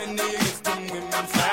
It's them women fat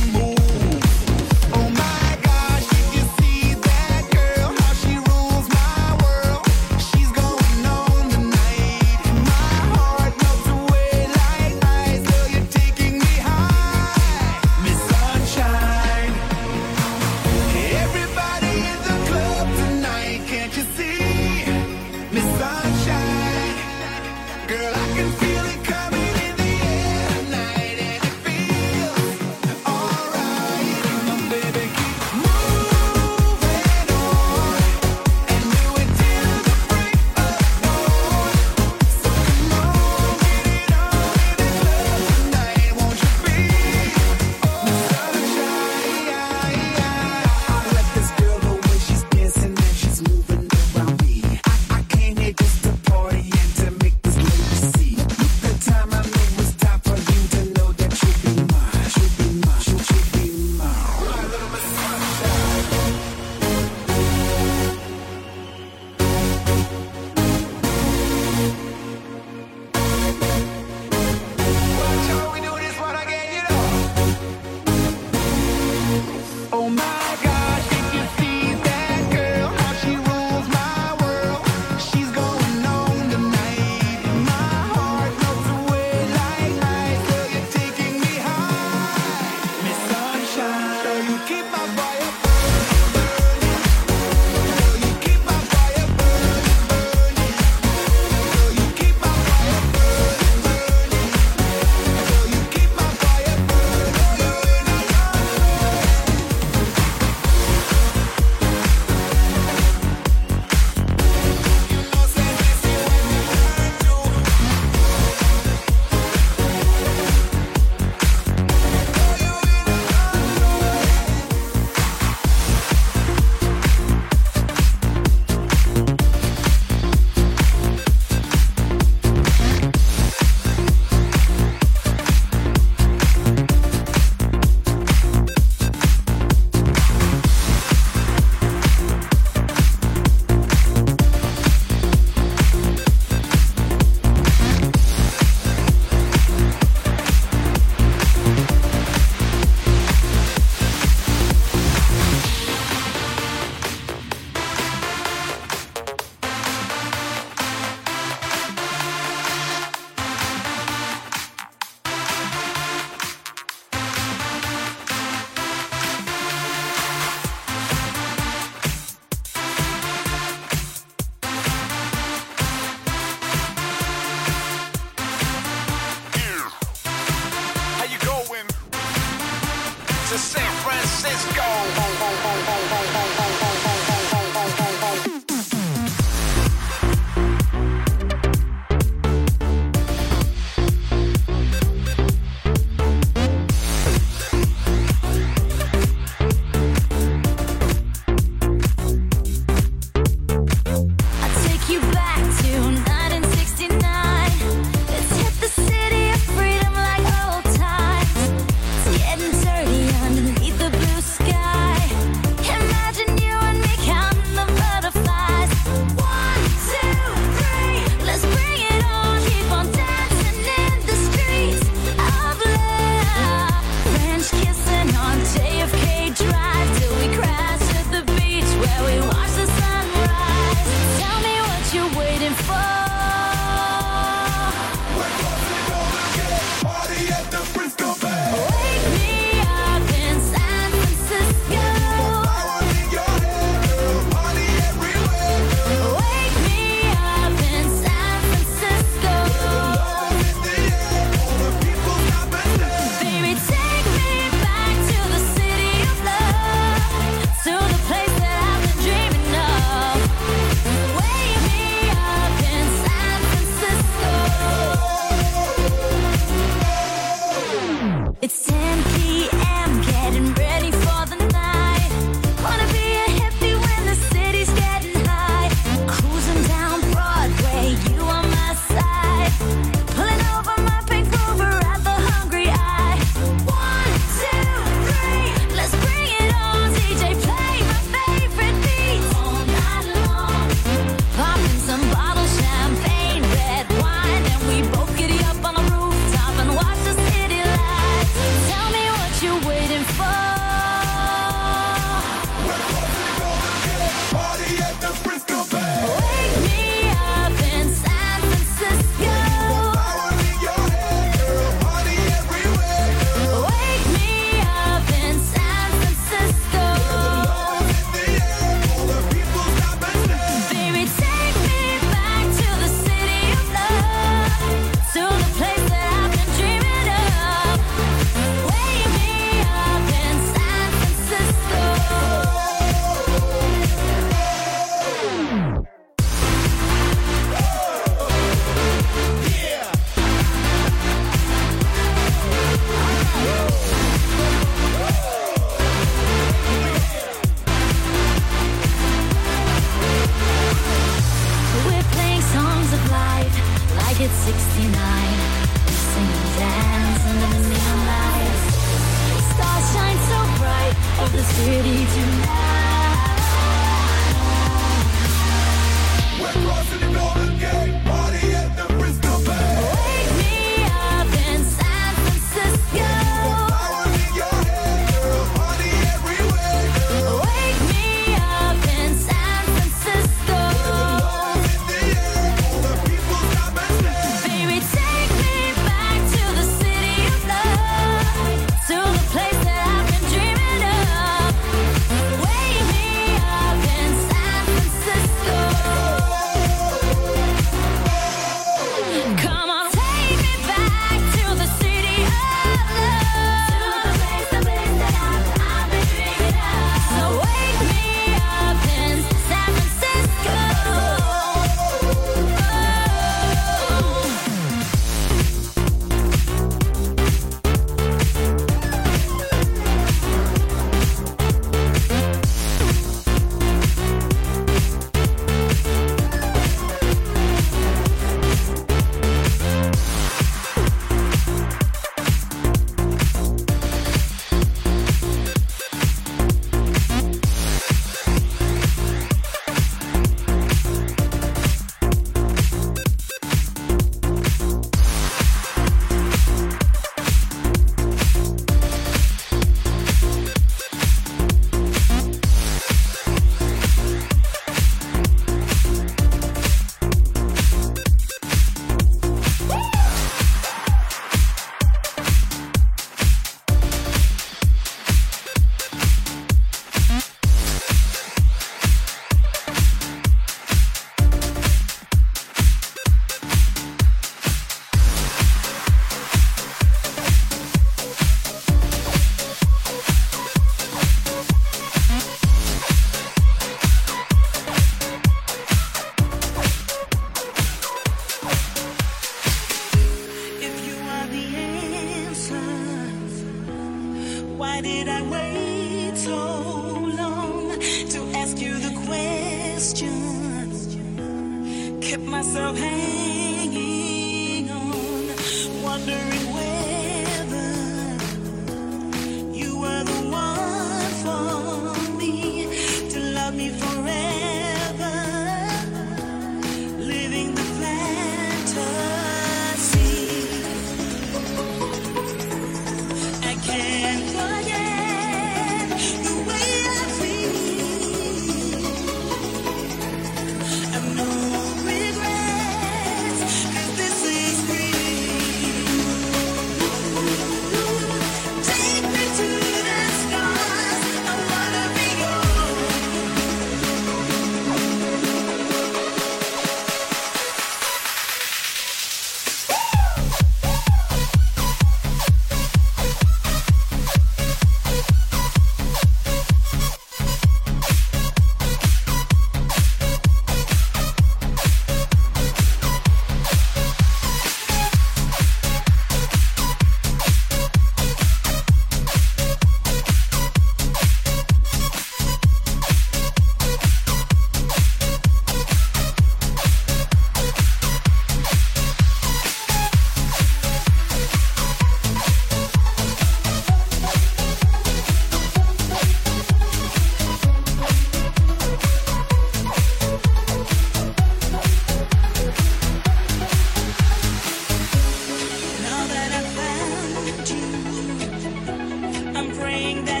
saying that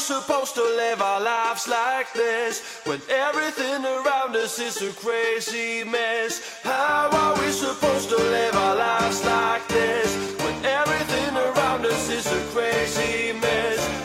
supposed to live our lives like this when everything around us is a crazy mess? How are we supposed to live our lives like this when everything around us is a crazy mess?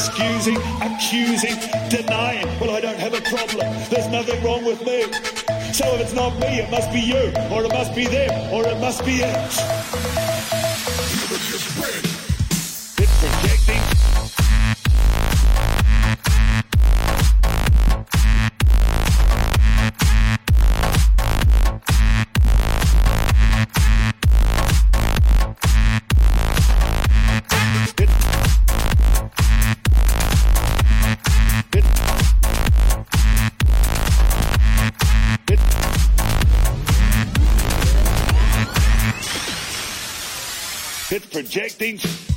Excusing, accusing, denying. Well, I don't have a problem. There's nothing wrong with me. So if it's not me, it must be you, or it must be them, or it must be it. It's projecting.